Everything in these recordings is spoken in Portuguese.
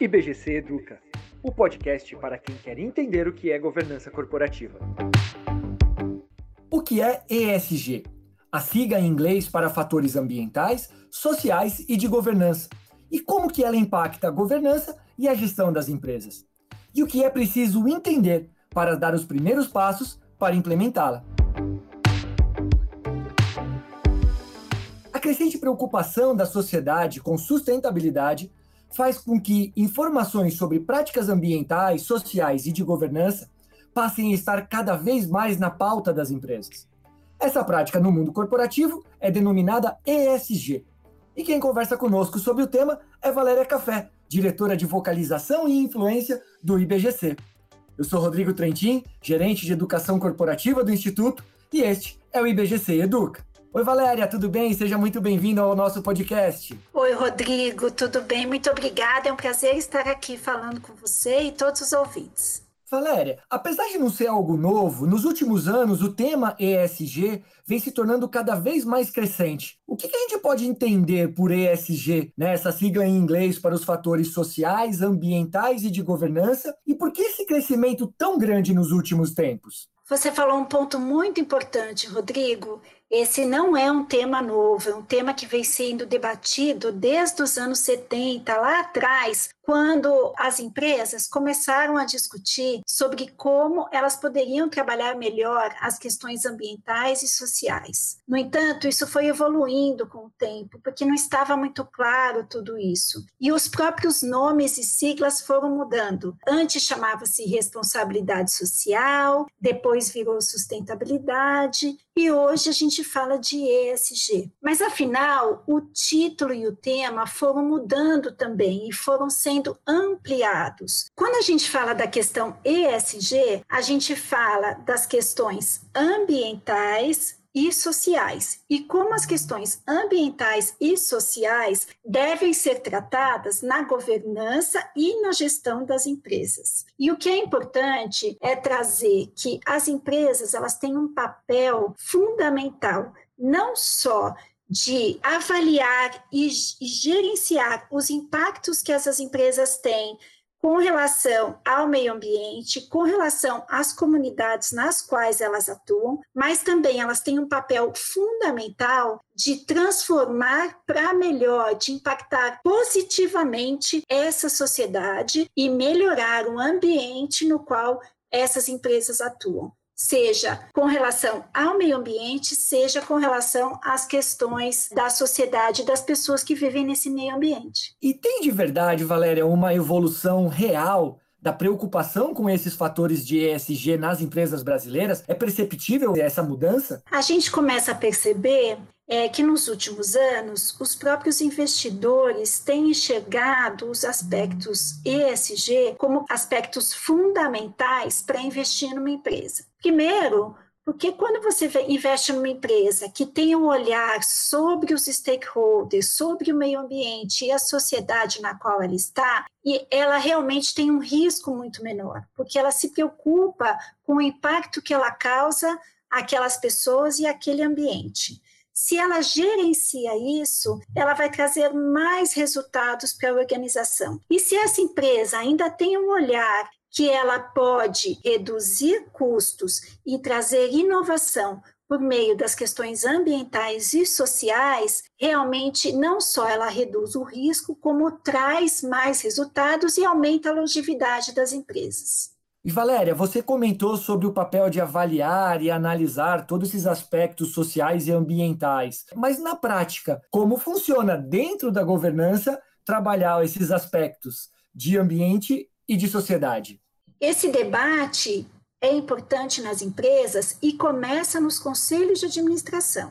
IBGC Educa, o podcast para quem quer entender o que é governança corporativa. O que é ESG? A sigla em inglês para fatores ambientais, sociais e de governança. E como que ela impacta a governança e a gestão das empresas. E o que é preciso entender para dar os primeiros passos para implementá-la. A crescente preocupação da sociedade com sustentabilidade faz com que informações sobre práticas ambientais, sociais e de governança passem a estar cada vez mais na pauta das empresas. Essa prática no mundo corporativo é denominada ESG. E quem conversa conosco sobre o tema é Valéria Café, diretora de vocalização e influência do IBGC. Eu sou Rodrigo Trentin, gerente de educação corporativa do Instituto, e este é o IBGC Educa. Oi, Valéria, tudo bem? Seja muito bem-vinda ao nosso podcast. Oi, Rodrigo, tudo bem? Muito obrigada. É um prazer estar aqui falando com você e todos os ouvintes. Valéria, apesar de não ser algo novo, nos últimos anos o tema ESG vem se tornando cada vez mais crescente. O que, a gente pode entender por ESG, né, essa sigla em inglês para os fatores sociais, ambientais e de governança, e por que esse crescimento tão grande nos últimos tempos? Você falou um ponto muito importante, Rodrigo. Esse não é um tema novo, é um tema que vem sendo debatido desde os anos 70, lá atrás, quando as empresas começaram a discutir sobre como elas poderiam trabalhar melhor as questões ambientais e sociais. No entanto, isso foi evoluindo com o tempo, porque não estava muito claro tudo isso. E os próprios nomes e siglas foram mudando. Antes chamava-se responsabilidade social, depois virou sustentabilidade, e hoje a gente fala de ESG. Mas afinal, o título e o tema foram mudando também e foram sendo ampliados. Quando a gente fala da questão ESG, a gente fala das questões ambientais, e sociais, e como as questões ambientais e sociais devem ser tratadas na governança e na gestão das empresas. E o que é importante é trazer que as empresas elas têm um papel fundamental não só de avaliar e, gerenciar os impactos que essas empresas têm com relação ao meio ambiente, com relação às comunidades nas quais elas atuam, mas também elas têm um papel fundamental de transformar para melhor, de impactar positivamente essa sociedade e melhorar o ambiente no qual essas empresas atuam seja com relação ao meio ambiente, seja com relação às questões da sociedade, das pessoas que vivem nesse meio ambiente. E tem de verdade, Valéria, uma evolução real da preocupação com esses fatores de ESG nas empresas brasileiras? É perceptível essa mudança? A gente começa a perceber é que nos últimos anos os próprios investidores têm enxergado os aspectos ESG como aspectos fundamentais para investir numa empresa. Primeiro, porque quando você investe numa empresa que tem um olhar sobre os stakeholders, sobre o meio ambiente e a sociedade na qual ela está, e ela realmente tem um risco muito menor, porque ela se preocupa com o impacto que ela causa àquelas pessoas e àquele ambiente. Se ela gerencia isso, ela vai trazer mais resultados para a organização. E se essa empresa ainda tem um olhar que ela pode reduzir custos e trazer inovação por meio das questões ambientais e sociais, realmente não só ela reduz o risco, como traz mais resultados e aumenta a longevidade das empresas. E Valéria, você comentou sobre o papel de avaliar e analisar todos esses aspectos sociais e ambientais. Mas na prática, como funciona dentro da governança trabalhar esses aspectos de ambiente e de sociedade? Esse debate é importante nas empresas e começa nos conselhos de administração,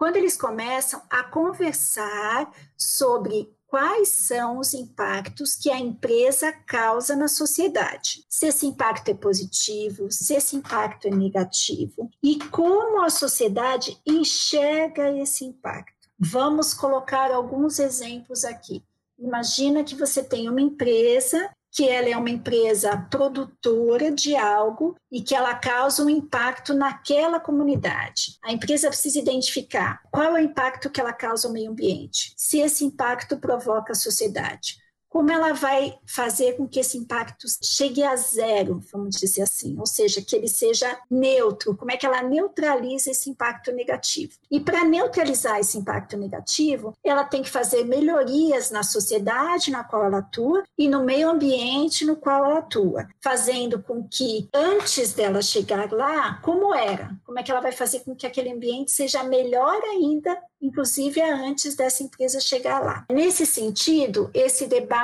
quando eles começam a conversar sobre quais são os impactos que a empresa causa na sociedade. Se esse impacto é positivo, se esse impacto é negativo e como a sociedade enxerga esse impacto. Vamos colocar alguns exemplos aqui. Imagina que você tem uma empresa que ela é uma empresa produtora de algo e que ela causa um impacto naquela comunidade. A empresa precisa identificar qual é o impacto que ela causa ao meio ambiente, se esse impacto provoca a sociedade. Como ela vai fazer com que esse impacto chegue a zero, vamos dizer assim, ou seja, que ele seja neutro, como é que ela neutraliza esse impacto negativo. E para neutralizar esse impacto negativo, ela tem que fazer melhorias na sociedade na qual ela atua e no meio ambiente no qual ela atua, fazendo com que antes dela chegar lá, como era, como é que ela vai fazer com que aquele ambiente seja melhor ainda inclusive antes dessa empresa chegar lá. Nesse sentido, esse debate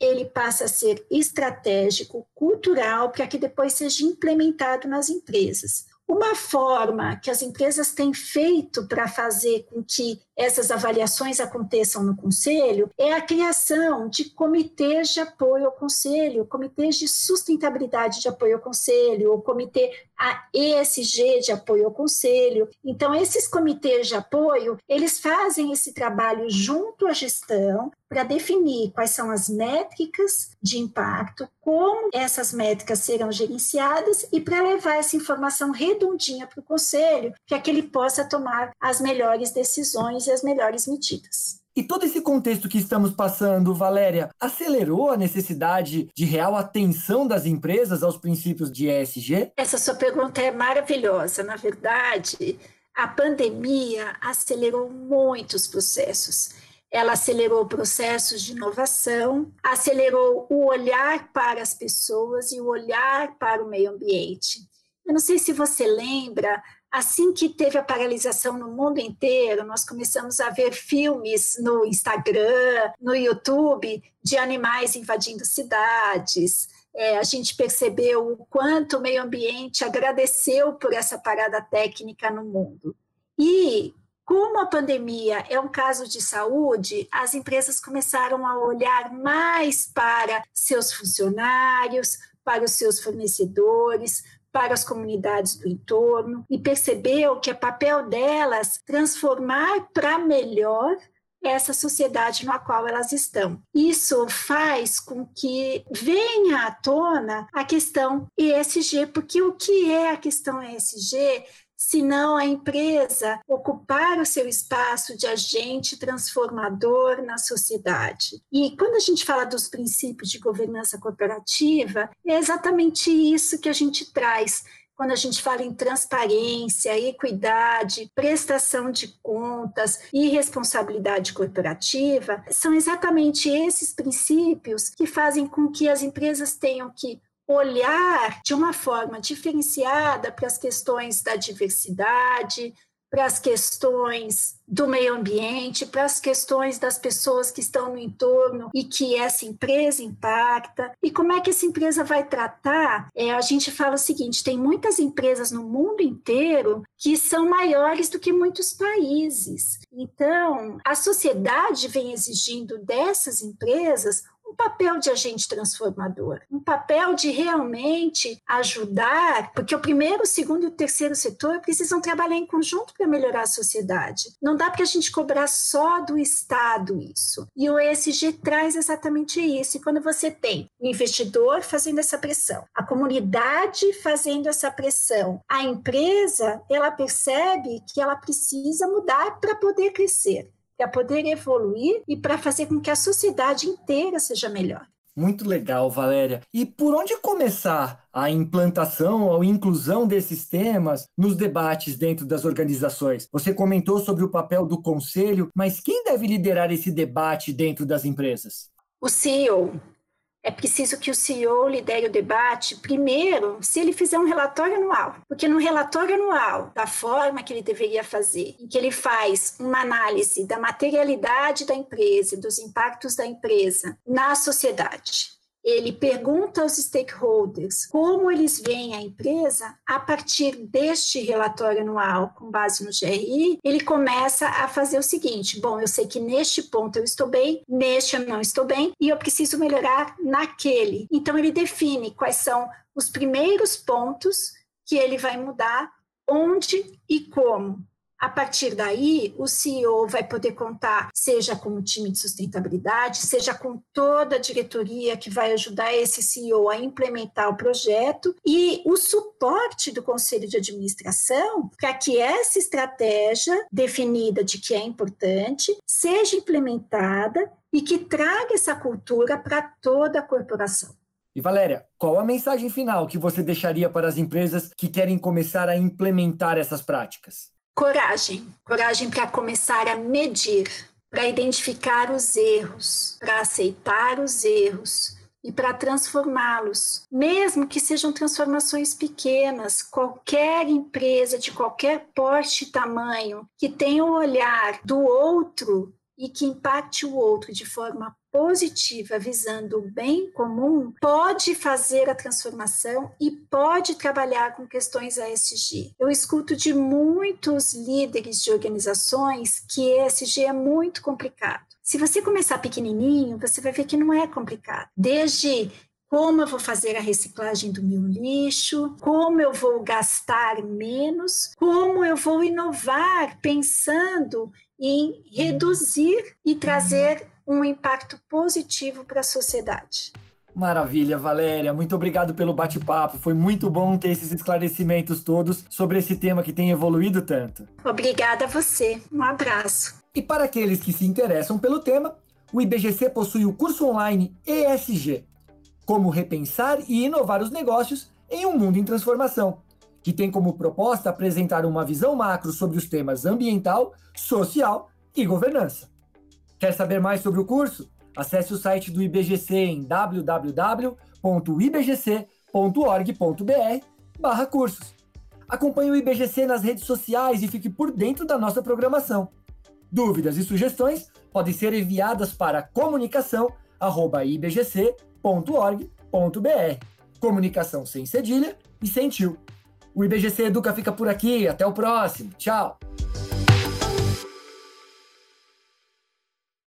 ele passa a ser estratégico, cultural, para que depois seja implementado nas empresas. Uma forma que as empresas têm feito para fazer com que essas avaliações aconteçam no conselho é a criação de comitês de apoio ao conselho, comitês de sustentabilidade de apoio ao conselho, o comitê ESG de apoio ao conselho. Então, esses comitês de apoio, eles fazem esse trabalho junto à gestão para definir quais são as métricas de impacto, como essas métricas serão gerenciadas e para levar essa informação redondinha para o conselho, para que ele possa tomar as melhores decisões e as melhores medidas. E todo esse contexto que estamos passando, Valéria, acelerou a necessidade de real atenção das empresas aos princípios de ESG? Essa sua pergunta é maravilhosa. Na verdade, a pandemia acelerou muitos processos. Ela acelerou processos de inovação, acelerou o olhar para as pessoas e o olhar para o meio ambiente. Eu não sei se você lembra, Assim que teve a paralisação no mundo inteiro, nós começamos a ver filmes no Instagram, no YouTube, de animais invadindo cidades. É, a gente percebeu o quanto o meio ambiente agradeceu por essa parada técnica no mundo. E como a pandemia é um caso de saúde, as empresas começaram a olhar mais para seus funcionários, para os seus fornecedores, para as comunidades do entorno e percebeu que é papel delas transformar para melhor essa sociedade na qual elas estão. Isso faz com que venha à tona a questão ESG, porque o que é a questão ESG senão a empresa ocupar o seu espaço de agente transformador na sociedade. E quando a gente fala dos princípios de governança corporativa, é exatamente isso que a gente traz quando a gente fala em transparência, equidade, prestação de contas e responsabilidade corporativa, são exatamente esses princípios que fazem com que as empresas tenham que olhar de uma forma diferenciada para as questões da diversidade, para as questões do meio ambiente, para as questões das pessoas que estão no entorno e que essa empresa impacta. E como é que essa empresa vai tratar? É, a gente fala o seguinte: tem muitas empresas no mundo inteiro que são maiores do que muitos países. Então, a sociedade vem exigindo dessas empresas um papel de agente transformador, um papel de realmente ajudar, porque o primeiro, o segundo e o terceiro setor precisam trabalhar em conjunto para melhorar a sociedade. Não dá para a gente cobrar só do Estado isso. E o ESG traz exatamente isso. E quando você tem o investidor fazendo essa pressão, a comunidade fazendo essa pressão, a empresa, ela percebe que ela precisa mudar para poder crescer para poder evoluir e para fazer com que a sociedade inteira seja melhor. Muito legal, Valéria. E por onde começar a implantação ou inclusão desses temas nos debates dentro das organizações? Você comentou sobre o papel do conselho, mas quem deve liderar esse debate dentro das empresas? O CEO, é preciso que o CEO lidere o debate, primeiro, se ele fizer um relatório anual. Porque no relatório anual, da forma que ele deveria fazer, em que ele faz uma análise da materialidade da empresa, dos impactos da empresa na sociedade, ele pergunta aos stakeholders como eles veem a empresa a partir deste relatório anual com base no GRI, ele começa a fazer o seguinte: bom, eu sei que neste ponto eu estou bem, neste eu não estou bem e eu preciso melhorar naquele. Então ele define quais são os primeiros pontos que ele vai mudar, onde e como. A partir daí, o CEO vai poder contar, seja com o time de sustentabilidade, seja com toda a diretoria que vai ajudar esse CEO a implementar o projeto e o suporte do conselho de administração para que essa estratégia definida de que é importante seja implementada e que traga essa cultura para toda a corporação. E Valéria, qual a mensagem final que você deixaria para as empresas que querem começar a implementar essas práticas? Coragem. Coragem para começar a medir, para identificar os erros, para aceitar os erros e para transformá-los, mesmo que sejam transformações pequenas. Qualquer empresa de qualquer porte e tamanho que tenha o olhar do outro e que impacte o outro de forma positiva, visando o bem comum, pode fazer a transformação e pode trabalhar com questões ASG. Eu escuto de muitos líderes de organizações que ESG é muito complicado. Se você começar pequenininho, você vai ver que não é complicado. Desde como eu vou fazer a reciclagem do meu lixo, como eu vou gastar menos, como eu vou inovar pensando em reduzir e trazer um impacto positivo para a sociedade. Maravilha, Valéria. Muito obrigado pelo bate-papo. Foi muito bom ter esses esclarecimentos todos sobre esse tema que tem evoluído tanto. Obrigada a você. Um abraço. E para aqueles que se interessam pelo tema, o IBGC possui o curso online ESG Como Repensar e Inovar os Negócios em um Mundo em Transformação que tem como proposta apresentar uma visão macro sobre os temas ambiental, social e governança. Quer saber mais sobre o curso? Acesse o site do IBGC em www.ibgc.org.br/cursos. Acompanhe o IBGC nas redes sociais e fique por dentro da nossa programação. Dúvidas e sugestões podem ser enviadas para comunicação@ibgc.org.br. Comunicação sem cedilha e sem tio. O IBGC Educa fica por aqui. Até o próximo. Tchau.